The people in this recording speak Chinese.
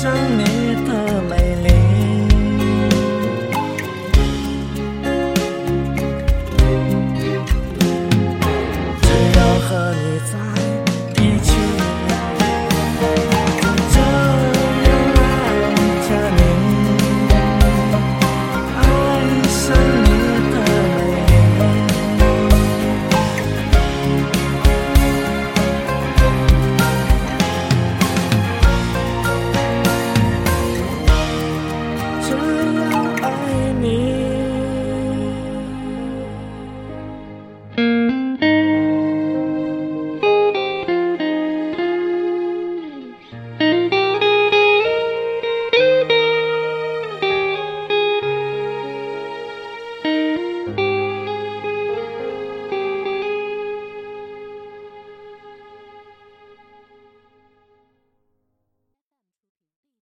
生命